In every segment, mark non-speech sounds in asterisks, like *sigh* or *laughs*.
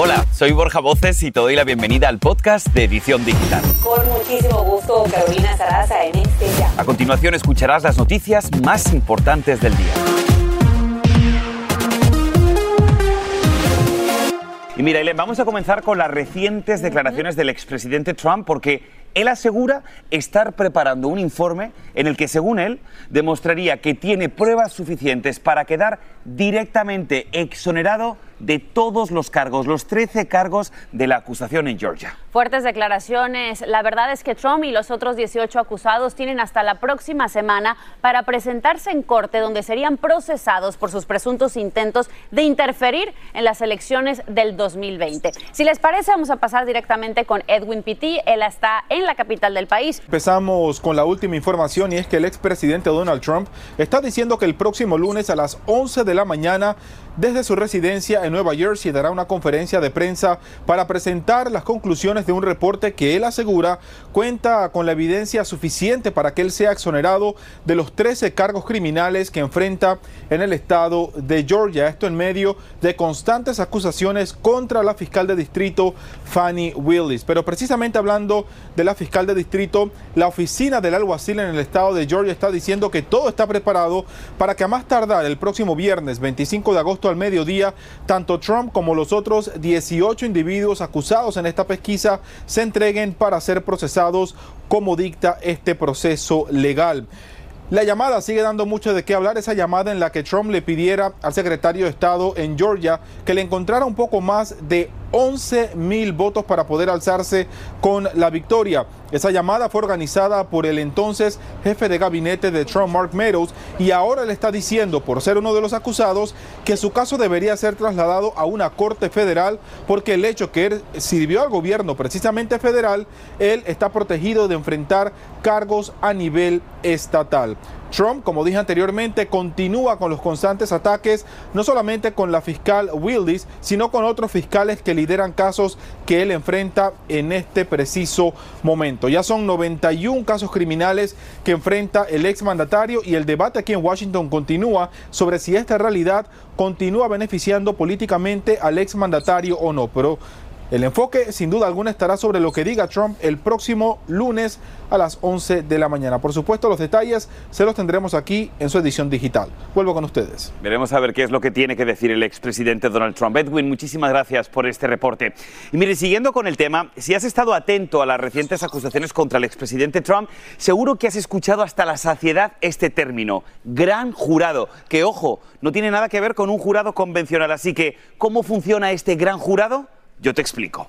Hola, soy Borja Voces y te doy la bienvenida al podcast de Edición Digital. Con muchísimo gusto, Carolina Sarasa en este ya. A continuación escucharás las noticias más importantes del día. Y mira, Ellen, vamos a comenzar con las recientes declaraciones del expresidente Trump porque él asegura estar preparando un informe en el que, según él, demostraría que tiene pruebas suficientes para quedar directamente exonerado de todos los cargos, los 13 cargos de la acusación en Georgia. Fuertes declaraciones. La verdad es que Trump y los otros 18 acusados tienen hasta la próxima semana para presentarse en corte donde serían procesados por sus presuntos intentos de interferir en las elecciones del 2020. Si les parece, vamos a pasar directamente con Edwin Pitti. Él está en la capital del país. Empezamos con la última información y es que el expresidente Donald Trump está diciendo que el próximo lunes a las 11 de la mañana desde su residencia en Nueva Jersey dará una conferencia de prensa para presentar las conclusiones de un reporte que él asegura cuenta con la evidencia suficiente para que él sea exonerado de los 13 cargos criminales que enfrenta en el estado de Georgia. Esto en medio de constantes acusaciones contra la fiscal de distrito Fanny Willis. Pero precisamente hablando de la fiscal de distrito, la oficina del alguacil en el estado de Georgia está diciendo que todo está preparado para que a más tardar el próximo viernes 25 de agosto al mediodía, tanto Trump como los otros 18 individuos acusados en esta pesquisa se entreguen para ser procesados como dicta este proceso legal. La llamada sigue dando mucho de qué hablar, esa llamada en la que Trump le pidiera al secretario de Estado en Georgia que le encontrara un poco más de 11 mil votos para poder alzarse con la victoria. Esa llamada fue organizada por el entonces jefe de gabinete de Trump, Mark Meadows, y ahora le está diciendo, por ser uno de los acusados, que su caso debería ser trasladado a una corte federal porque el hecho que él sirvió al gobierno precisamente federal, él está protegido de enfrentar cargos a nivel estatal. Trump, como dije anteriormente, continúa con los constantes ataques, no solamente con la fiscal Willis, sino con otros fiscales que lideran casos que él enfrenta en este preciso momento. Ya son 91 casos criminales que enfrenta el exmandatario y el debate aquí en Washington continúa sobre si esta realidad continúa beneficiando políticamente al exmandatario o no. Pero el enfoque, sin duda alguna, estará sobre lo que diga Trump el próximo lunes a las 11 de la mañana. Por supuesto, los detalles se los tendremos aquí en su edición digital. Vuelvo con ustedes. Veremos a ver qué es lo que tiene que decir el expresidente Donald Trump. Edwin, muchísimas gracias por este reporte. Y mire, siguiendo con el tema, si has estado atento a las recientes acusaciones contra el expresidente Trump, seguro que has escuchado hasta la saciedad este término, gran jurado, que ojo, no tiene nada que ver con un jurado convencional. Así que, ¿cómo funciona este gran jurado? Yo te explico.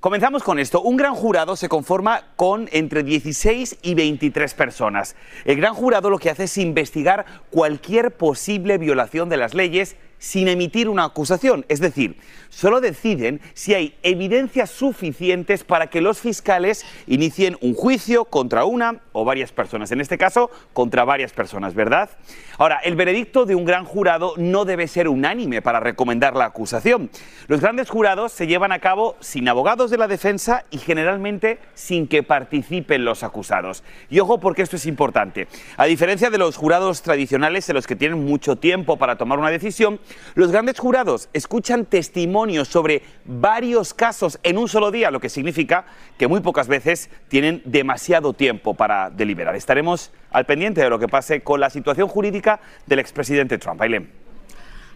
Comenzamos con esto. Un gran jurado se conforma con entre 16 y 23 personas. El gran jurado lo que hace es investigar cualquier posible violación de las leyes sin emitir una acusación. Es decir, solo deciden si hay evidencias suficientes para que los fiscales inicien un juicio contra una o varias personas. En este caso, contra varias personas, ¿verdad? Ahora, el veredicto de un gran jurado no debe ser unánime para recomendar la acusación. Los grandes jurados se llevan a cabo sin abogados de la defensa y generalmente sin que participen los acusados. Y ojo porque esto es importante. A diferencia de los jurados tradicionales en los que tienen mucho tiempo para tomar una decisión, los grandes jurados escuchan testimonios sobre varios casos en un solo día, lo que significa que muy pocas veces tienen demasiado tiempo para deliberar. Estaremos al pendiente de lo que pase con la situación jurídica del expresidente Trump. Ailem.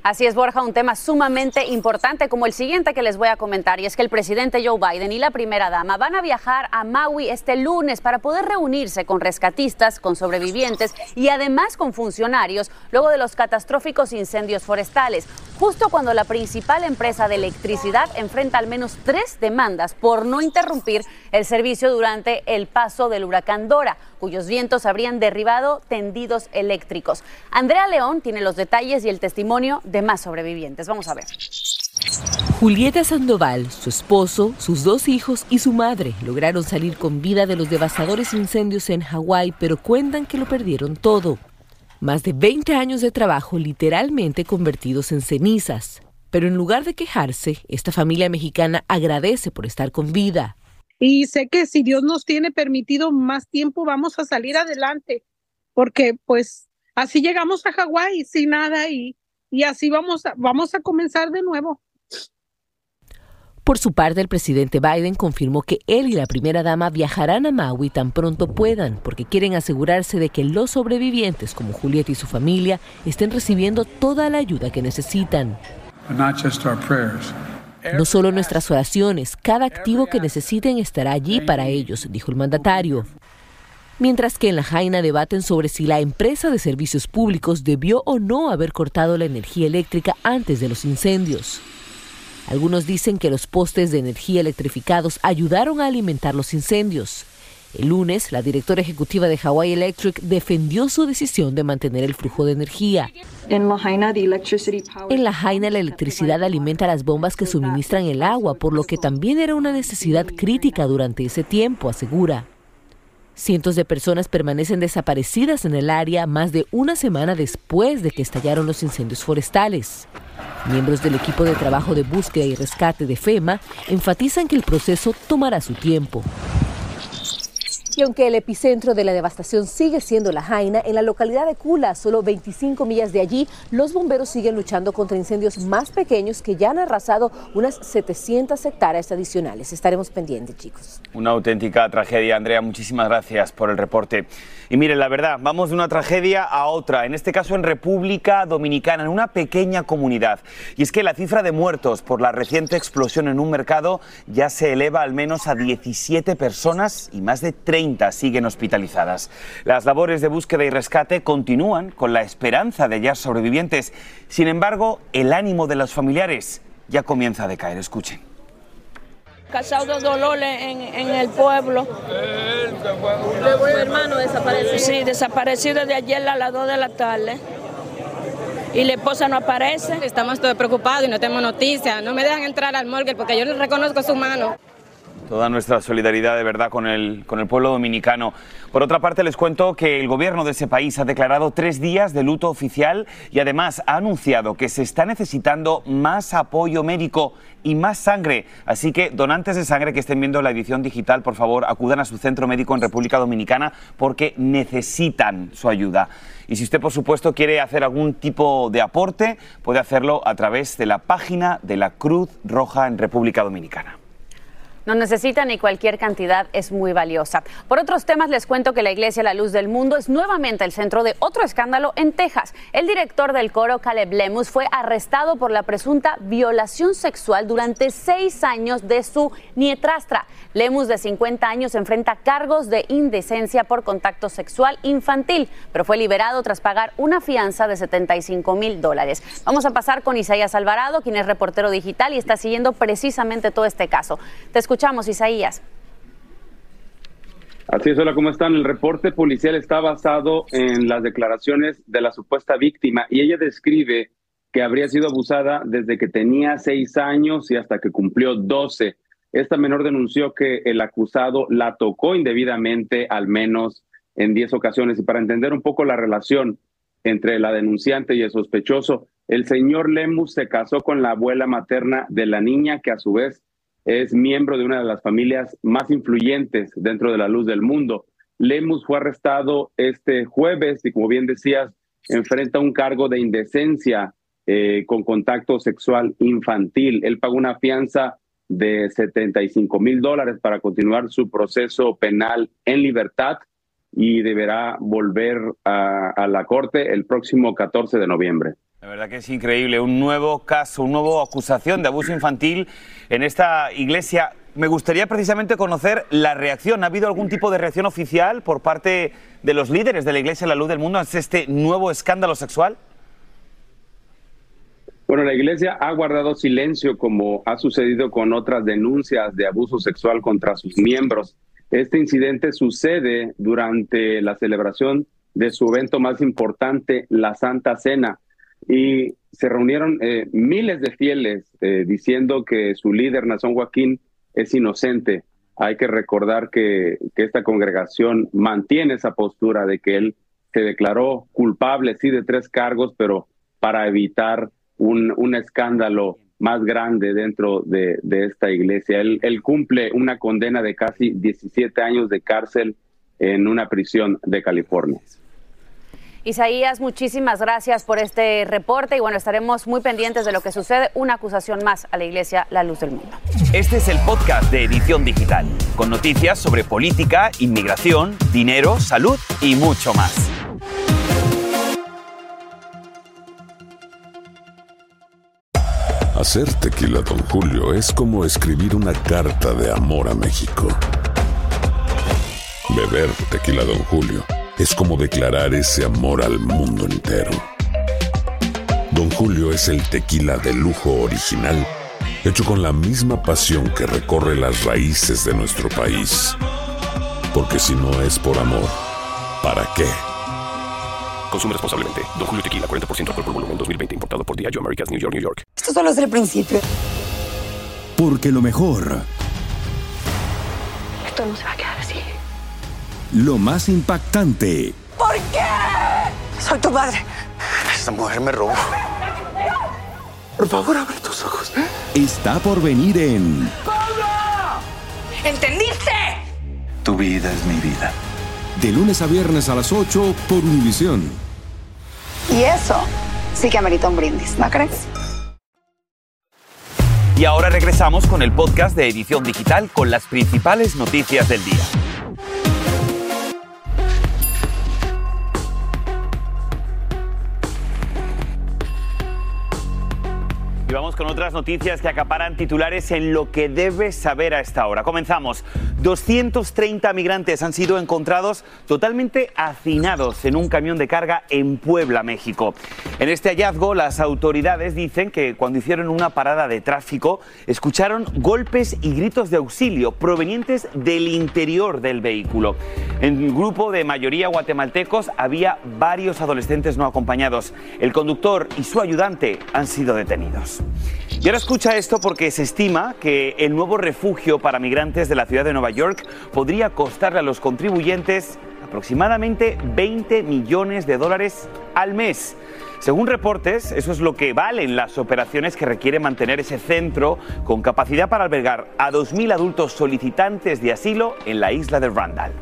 Así es, Borja, un tema sumamente importante como el siguiente que les voy a comentar, y es que el presidente Joe Biden y la primera dama van a viajar a Maui este lunes para poder reunirse con rescatistas, con sobrevivientes y además con funcionarios luego de los catastróficos incendios forestales, justo cuando la principal empresa de electricidad enfrenta al menos tres demandas por no interrumpir el servicio durante el paso del huracán Dora, cuyos vientos habrían derribado tendidos eléctricos. Andrea León tiene los detalles y el testimonio más sobrevivientes. Vamos a ver. Julieta Sandoval, su esposo, sus dos hijos y su madre lograron salir con vida de los devastadores incendios en Hawái, pero cuentan que lo perdieron todo. Más de 20 años de trabajo literalmente convertidos en cenizas. Pero en lugar de quejarse, esta familia mexicana agradece por estar con vida. Y sé que si Dios nos tiene permitido más tiempo, vamos a salir adelante, porque pues así llegamos a Hawái sin nada y y así vamos a, vamos a comenzar de nuevo. Por su parte, el presidente Biden confirmó que él y la primera dama viajarán a Maui tan pronto puedan, porque quieren asegurarse de que los sobrevivientes, como Julieta y su familia, estén recibiendo toda la ayuda que necesitan. No solo nuestras oraciones, cada activo que necesiten estará allí para ellos, dijo el mandatario mientras que en la Jaina debaten sobre si la empresa de servicios públicos debió o no haber cortado la energía eléctrica antes de los incendios. Algunos dicen que los postes de energía electrificados ayudaron a alimentar los incendios. El lunes, la directora ejecutiva de Hawaii Electric defendió su decisión de mantener el flujo de energía. En la Jaina, la electricidad alimenta las bombas que suministran el agua, por lo que también era una necesidad crítica durante ese tiempo, asegura. Cientos de personas permanecen desaparecidas en el área más de una semana después de que estallaron los incendios forestales. Miembros del equipo de trabajo de búsqueda y rescate de FEMA enfatizan que el proceso tomará su tiempo. Y aunque el epicentro de la devastación sigue siendo La Jaina, en la localidad de Kula, solo 25 millas de allí, los bomberos siguen luchando contra incendios más pequeños que ya han arrasado unas 700 hectáreas adicionales. Estaremos pendientes, chicos. Una auténtica tragedia, Andrea. Muchísimas gracias por el reporte. Y miren, la verdad, vamos de una tragedia a otra, en este caso en República Dominicana, en una pequeña comunidad. Y es que la cifra de muertos por la reciente explosión en un mercado ya se eleva al menos a 17 personas y más de 30 siguen hospitalizadas. Las labores de búsqueda y rescate continúan con la esperanza de hallar sobrevivientes. Sin embargo, el ánimo de los familiares ya comienza a decaer. Escuchen casado de Dolores en, en el pueblo. ¿Su hermano desaparecido? Sí, desaparecido desde ayer a las 2 de la tarde. Y la esposa no aparece. Estamos todos preocupados y no tenemos noticias. No me dejan entrar al morgue porque yo no reconozco su mano. Toda nuestra solidaridad de verdad con el, con el pueblo dominicano. Por otra parte, les cuento que el gobierno de ese país ha declarado tres días de luto oficial y además ha anunciado que se está necesitando más apoyo médico y más sangre. Así que donantes de sangre que estén viendo la edición digital, por favor, acudan a su centro médico en República Dominicana porque necesitan su ayuda. Y si usted, por supuesto, quiere hacer algún tipo de aporte, puede hacerlo a través de la página de la Cruz Roja en República Dominicana. No necesitan y cualquier cantidad es muy valiosa. Por otros temas les cuento que la Iglesia La Luz del Mundo es nuevamente el centro de otro escándalo en Texas. El director del coro, Caleb Lemus, fue arrestado por la presunta violación sexual durante seis años de su nietrastra. Lemus, de 50 años, enfrenta cargos de indecencia por contacto sexual infantil, pero fue liberado tras pagar una fianza de 75 mil dólares. Vamos a pasar con Isaías Alvarado, quien es reportero digital y está siguiendo precisamente todo este caso. Te escuchamos, Isaías. Así es, hola, ¿cómo están? El reporte policial está basado en las declaraciones de la supuesta víctima y ella describe que habría sido abusada desde que tenía seis años y hasta que cumplió doce. Esta menor denunció que el acusado la tocó indebidamente al menos en diez ocasiones. Y para entender un poco la relación entre la denunciante y el sospechoso, el señor Lemus se casó con la abuela materna de la niña, que a su vez es miembro de una de las familias más influyentes dentro de la luz del mundo. Lemus fue arrestado este jueves y como bien decías, enfrenta un cargo de indecencia eh, con contacto sexual infantil. Él pagó una fianza de 75 mil dólares para continuar su proceso penal en libertad y deberá volver a, a la corte el próximo 14 de noviembre. La verdad que es increíble, un nuevo caso, una nueva acusación de abuso infantil en esta iglesia. Me gustaría precisamente conocer la reacción. ¿Ha habido algún tipo de reacción oficial por parte de los líderes de la Iglesia La Luz del Mundo ante este nuevo escándalo sexual? Bueno, la Iglesia ha guardado silencio como ha sucedido con otras denuncias de abuso sexual contra sus miembros. Este incidente sucede durante la celebración de su evento más importante, la Santa Cena, y se reunieron eh, miles de fieles eh, diciendo que su líder, Nazón Joaquín, es inocente. Hay que recordar que, que esta congregación mantiene esa postura de que él se declaró culpable, sí, de tres cargos, pero para evitar un, un escándalo más grande dentro de, de esta iglesia. Él, él, cumple una condena de casi 17 años de cárcel en una prisión de California. Isaías, muchísimas gracias por este reporte y bueno, estaremos muy pendientes de lo que sucede. Una acusación más a la Iglesia La Luz del Mundo. Este es el podcast de Edición Digital, con noticias sobre política, inmigración, dinero, salud y mucho más. Hacer tequila, don Julio, es como escribir una carta de amor a México. Beber tequila, don Julio, es como declarar ese amor al mundo entero. Don Julio es el tequila de lujo original, hecho con la misma pasión que recorre las raíces de nuestro país. Porque si no es por amor, ¿para qué? Consume responsablemente. Don Julio Tequila, 40% alcohol por volumen, 2020. Importado por Diageo Americas, New York, New York. Esto solo es el principio. Porque lo mejor, Esto no se va a quedar. Lo más impactante, ¿Por qué? Soy tu madre. Esta mujer me robó. Por favor, abre tus ojos. está por venir en ¿Entendiste? Tu vida es mi vida. De lunes a viernes a las 8 por Univisión. Y eso sí que amerita un brindis, ¿no crees? Y ahora regresamos con el podcast de Edición Digital con las principales noticias del día. Super vamos con otras noticias que acaparan titulares en lo que debes saber a esta hora. Comenzamos. 230 migrantes han sido encontrados totalmente hacinados en un camión de carga en Puebla, México. En este hallazgo, las autoridades dicen que cuando hicieron una parada de tráfico, escucharon golpes y gritos de auxilio provenientes del interior del vehículo. En el grupo de mayoría guatemaltecos había varios adolescentes no acompañados. El conductor y su ayudante han sido detenidos. Y ahora escucha esto porque se estima que el nuevo refugio para migrantes de la ciudad de Nueva York podría costarle a los contribuyentes aproximadamente 20 millones de dólares al mes. Según reportes, eso es lo que valen las operaciones que requiere mantener ese centro con capacidad para albergar a 2.000 adultos solicitantes de asilo en la isla de Randall.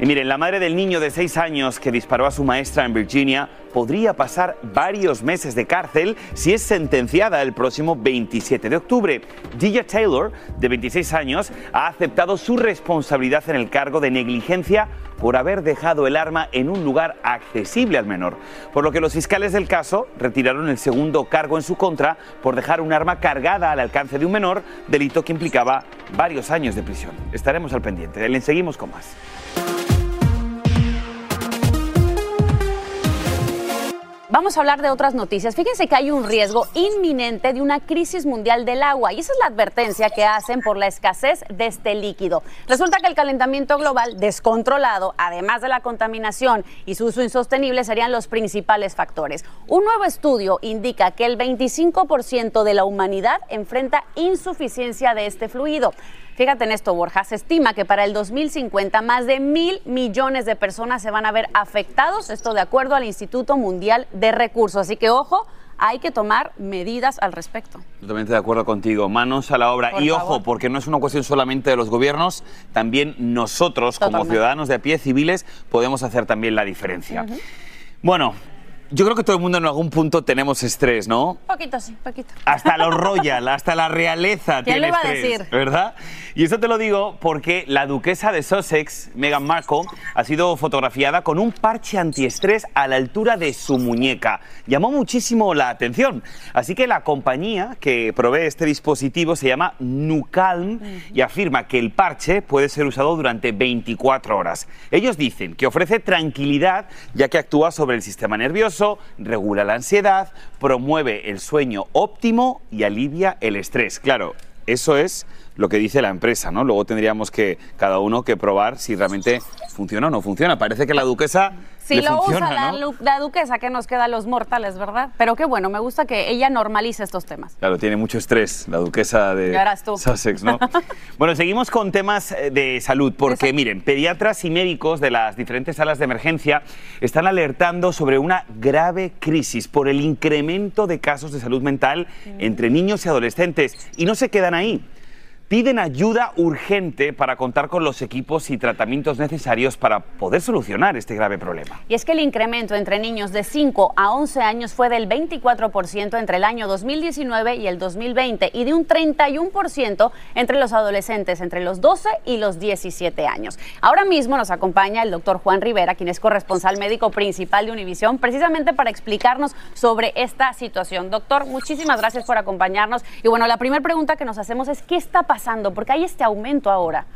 Y miren, la madre del niño de 6 años que disparó a su maestra en Virginia podría pasar varios meses de cárcel si es sentenciada el próximo 27 de octubre. Gia Taylor, de 26 años, ha aceptado su responsabilidad en el cargo de negligencia por haber dejado el arma en un lugar accesible al menor, por lo que los fiscales del caso retiraron el segundo cargo en su contra por dejar un arma cargada al alcance de un menor, delito que implicaba varios años de prisión. Estaremos al pendiente. Le seguimos con más. Vamos a hablar de otras noticias. Fíjense que hay un riesgo inminente de una crisis mundial del agua y esa es la advertencia que hacen por la escasez de este líquido. Resulta que el calentamiento global descontrolado, además de la contaminación y su uso insostenible, serían los principales factores. Un nuevo estudio indica que el 25% de la humanidad enfrenta insuficiencia de este fluido. Fíjate en esto, Borja. Se estima que para el 2050 más de mil millones de personas se van a ver afectados, esto de acuerdo al Instituto Mundial de Recursos. Así que, ojo, hay que tomar medidas al respecto. Totalmente de acuerdo contigo. Manos a la obra. Por y favor. ojo, porque no es una cuestión solamente de los gobiernos, también nosotros, como ciudadanos de a pie civiles, podemos hacer también la diferencia. Bueno, Yo creo que todo el mundo en algún punto tenemos estrés, ¿no? Poquito, sí, poquito. Hasta los *laughs* royal, hasta la realeza ¿Quién tiene lo iba a estrés, decir? ¿verdad? Y esto te lo digo porque la duquesa de Sussex, Meghan Markle, ha sido fotografiada con un parche antiestrés a la altura de su muñeca. Llamó muchísimo la atención. Así que la compañía que provee este dispositivo se llama Nucalm y afirma que el parche puede ser usado durante 24 horas. Ellos dicen que ofrece tranquilidad ya que actúa sobre el sistema nervioso, regula la ansiedad, promueve el sueño óptimo y alivia el estrés. Claro, eso es lo que dice la empresa, ¿no? Luego tendríamos que cada uno que probar si realmente funciona o no funciona. Parece que la duquesa Si le lo funciona, usa la, ¿no? lu- la duquesa, que nos queda a los mortales, ¿verdad? Pero qué bueno, me gusta que ella normalice estos temas. Claro, tiene mucho estrés la duquesa de tú. Sussex, ¿no? *laughs* bueno, seguimos con temas eh, de salud, porque miren, pediatras y médicos de las diferentes salas de emergencia están alertando sobre una grave crisis por el incremento de casos de salud mental entre niños y adolescentes. Y no se quedan ahí. Piden ayuda urgente para contar con los equipos y tratamientos necesarios para poder solucionar este grave problema. Y es que el incremento entre niños de 5 a 11 años fue del 24% entre el año 2019 y el 2020 y de un 31% entre los adolescentes entre los 12 y los 17 años. Ahora mismo nos acompaña el doctor Juan Rivera, quien es corresponsal médico principal de Univisión, precisamente para explicarnos sobre esta situación. Doctor, muchísimas gracias por acompañarnos. Y bueno, la primera pregunta que nos hacemos es, ¿qué está pasando? Porque hay este aumento ahora.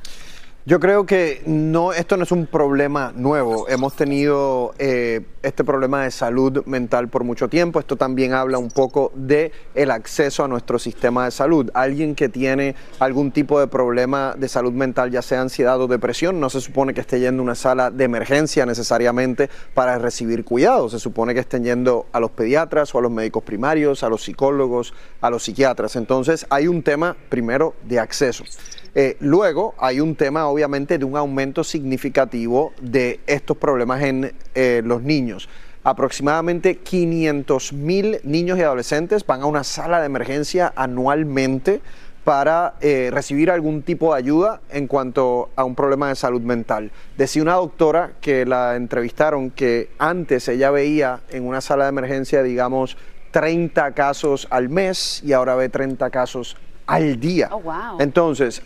Yo creo que no, esto no es un problema nuevo. Hemos tenido eh, este problema de salud mental por mucho tiempo. Esto también habla un poco de el acceso a nuestro sistema de salud. Alguien que tiene algún tipo de problema de salud mental, ya sea ansiedad o depresión, no se supone que esté yendo a una sala de emergencia necesariamente para recibir cuidado. Se supone que estén yendo a los pediatras o a los médicos primarios, a los psicólogos, a los psiquiatras. Entonces hay un tema primero de acceso. Eh, luego hay un tema obviamente de un aumento significativo de estos problemas en eh, los niños. Aproximadamente 500 mil niños y adolescentes van a una sala de emergencia anualmente para eh, recibir algún tipo de ayuda en cuanto a un problema de salud mental. Decía una doctora que la entrevistaron que antes ella veía en una sala de emergencia, digamos, 30 casos al mes y ahora ve 30 casos al día. Oh, wow. Entonces,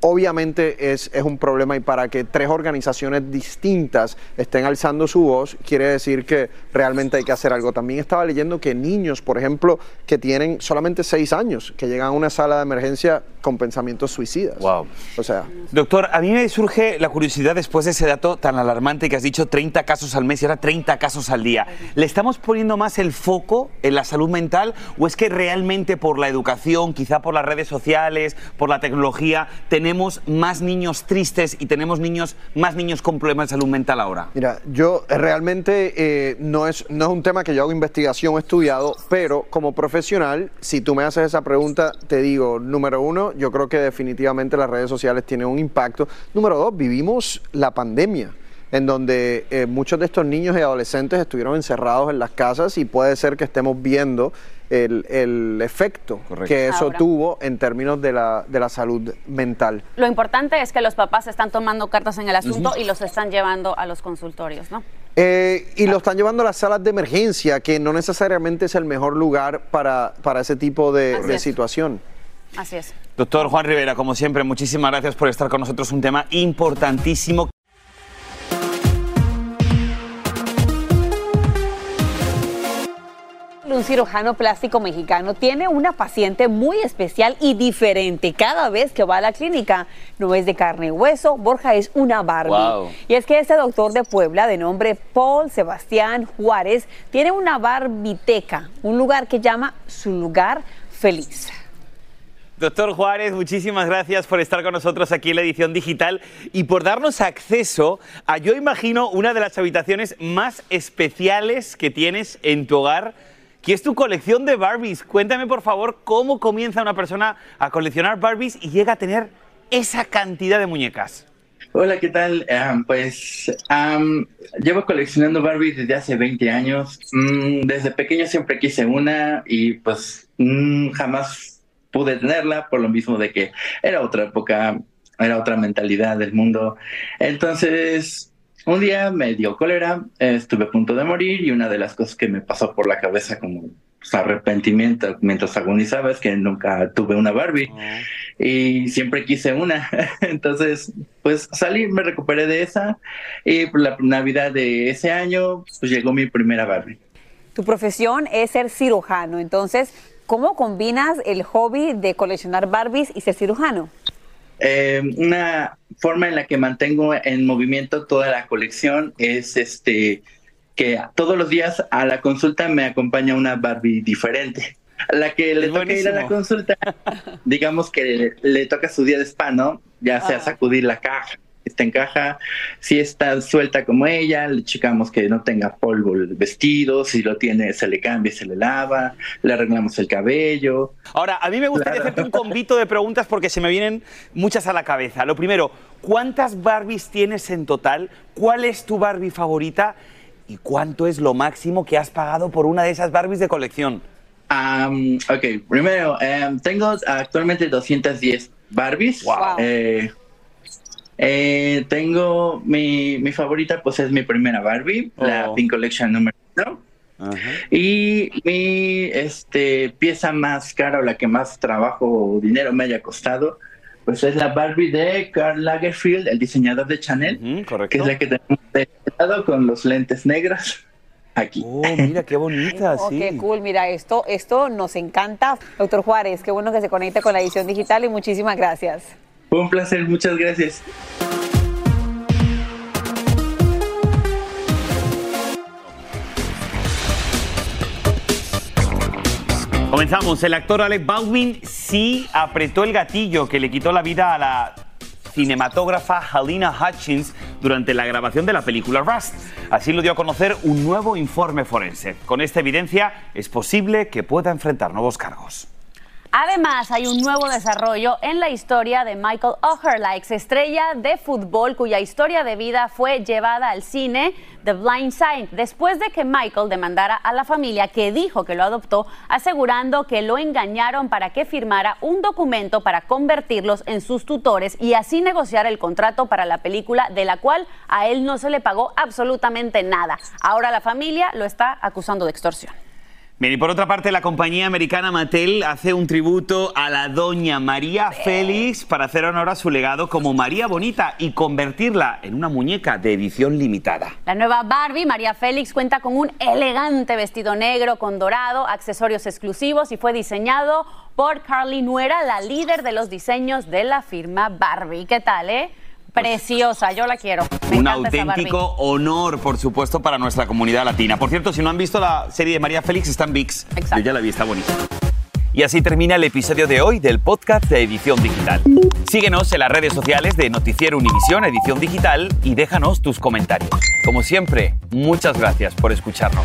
obviamente es, es un problema y para que tres organizaciones distintas estén alzando su voz, quiere decir que realmente hay que hacer algo. También estaba leyendo que niños, por ejemplo, que tienen solamente seis años, que llegan a una sala de emergencia con pensamientos suicidas. Wow. O sea, Doctor, a mí me surge la curiosidad después de ese dato tan alarmante que has dicho, 30 casos al mes y ahora 30 casos al día. ¿Le estamos poniendo más el foco en la salud mental o es que realmente por la educación, quizá por las redes sociales, por la tecnología, tenemos más niños tristes y tenemos niños, más niños con problemas de salud mental ahora? Mira, yo eh, realmente eh, no, es, no es un tema que yo hago investigación o estudiado, pero como profesional, si tú me haces esa pregunta, te digo, número uno, yo creo que definitivamente las redes sociales tienen un impacto. Número dos, vivimos la pandemia en donde eh, muchos de estos niños y adolescentes estuvieron encerrados en las casas y puede ser que estemos viendo el, el efecto que eso Ahora. tuvo en términos de la, de la salud mental. Lo importante es que los papás están tomando cartas en el asunto y los están llevando a los consultorios, ¿no? Eh, y lo están llevando a las salas de emergencia, que no necesariamente es el mejor lugar para, para ese tipo de, situación. Así es. Doctor Juan Rivera, como siempre, muchísimas gracias por estar con nosotros. Un tema importantísimo. Un cirujano plástico mexicano tiene una paciente muy especial y diferente cada vez que va a la clínica. No es de carne y hueso, Borja es una Barbie. Wow. Y es que este doctor de Puebla, de nombre Paul Sebastián Juárez, tiene una barbiteca, un lugar que llama su lugar feliz. Doctor Juárez, muchísimas gracias por estar con nosotros aquí en la edición digital y por darnos acceso a, yo imagino, una de las habitaciones más especiales que tienes en tu hogar, que es tu colección de Barbies. Cuéntame, por favor, cómo comienza una persona a coleccionar Barbies y llega a tener esa cantidad de muñecas. Hola, ¿qué tal? Am, pues am, llevo coleccionando Barbies desde hace 20 años. Mm, desde pequeño siempre quise una y pues mm, jamás pude tenerla por lo mismo de que era otra época, era otra mentalidad del mundo. Entonces, un día me dio cólera, estuve a punto de morir y una de las cosas que me pasó por la cabeza como pues, arrepentimiento mientras agonizaba es que nunca tuve una Barbie y siempre quise una. *laughs* Entonces, pues salí, me recuperé de esa y por la Navidad de ese año, pues llegó mi primera Barbie. Tu profesión es ser cirujano, entonces, ¿cómo combinas el hobby de coleccionar Barbies y ser cirujano? Eh, una forma en la que mantengo en movimiento toda la colección es este que todos los días a la consulta me acompaña una Barbie diferente. A la que le toca ir a la consulta, digamos que le, toca su día de spa, ¿no? Ya sea sacudir la caja, está en caja, si está suelta como ella, le checamos que no tenga polvo el vestido, si lo tiene se le cambia, se le lava, le arreglamos el cabello. Ahora, a mí me gustaría hacerte un convito de preguntas porque se me vienen muchas a la cabeza. Lo primero, ¿cuántas Barbies tienes en total? ¿Cuál es tu Barbie favorita? ¿Y cuánto es lo máximo que has pagado por una de esas Barbies de colección? Um, ok, primero, em, tengo actualmente 210 Barbies. Eh, eh, tengo mi, mi, favorita, pues es mi primera Barbie, la oh. Pink Collection número uno. Y mi este, pieza más cara o la que más trabajo o dinero me haya costado, pues es la Barbie de Karl Lagerfeld, el diseñador de Chanel, que es la que tenemos con los lentes negros. *laughs* Aquí. Oh, mira qué bonita, oh, Qué cool, mira, esto, esto nos encanta. Doctor Juárez, qué bueno que se conecte con la edición digital y muchísimas gracias. Fue un placer, muchas gracias. Comenzamos. El actor Alec Baldwin sí apretó el gatillo que le quitó la vida a la cinematógrafa Halina Hutchins durante la grabación de la película Rust. Así lo dio a conocer un nuevo informe forense. Con esta evidencia es posible que pueda enfrentar nuevos cargos. Además, hay un nuevo desarrollo en la historia de Michael Oher, la estrella de fútbol cuya historia de vida fue llevada al cine The Blind Side después de que Michael demandara a la familia que dijo que lo adoptó, asegurando que lo engañaron para que firmara un documento para convertirlos en sus tutores y así negociar el contrato para la película de la cual a él no se le pagó absolutamente nada. Ahora la familia lo está acusando de extorsión. Bien, y por otra parte, la compañía americana Mattel hace un tributo a la doña María Félix para hacer honor a su legado como María Bonita y convertirla en una muñeca de edición limitada. La nueva Barbie, María Félix, cuenta con un elegante vestido negro con dorado, accesorios exclusivos y fue diseñado por Carly Nuera, la líder de los diseños de la firma Barbie. ¿Qué tal, eh? Preciosa, yo la quiero. un auténtico honor, por supuesto, para nuestra comunidad latina. Por cierto, si no han visto la serie de María Félix, está en VIX. Yo ya la vi, está bonita. Y así termina el episodio de hoy del podcast de Edición Digital. Síguenos en las redes sociales de Noticiero Univisión Edición Digital y déjanos tus comentarios. Como siempre, muchas gracias por escucharnos.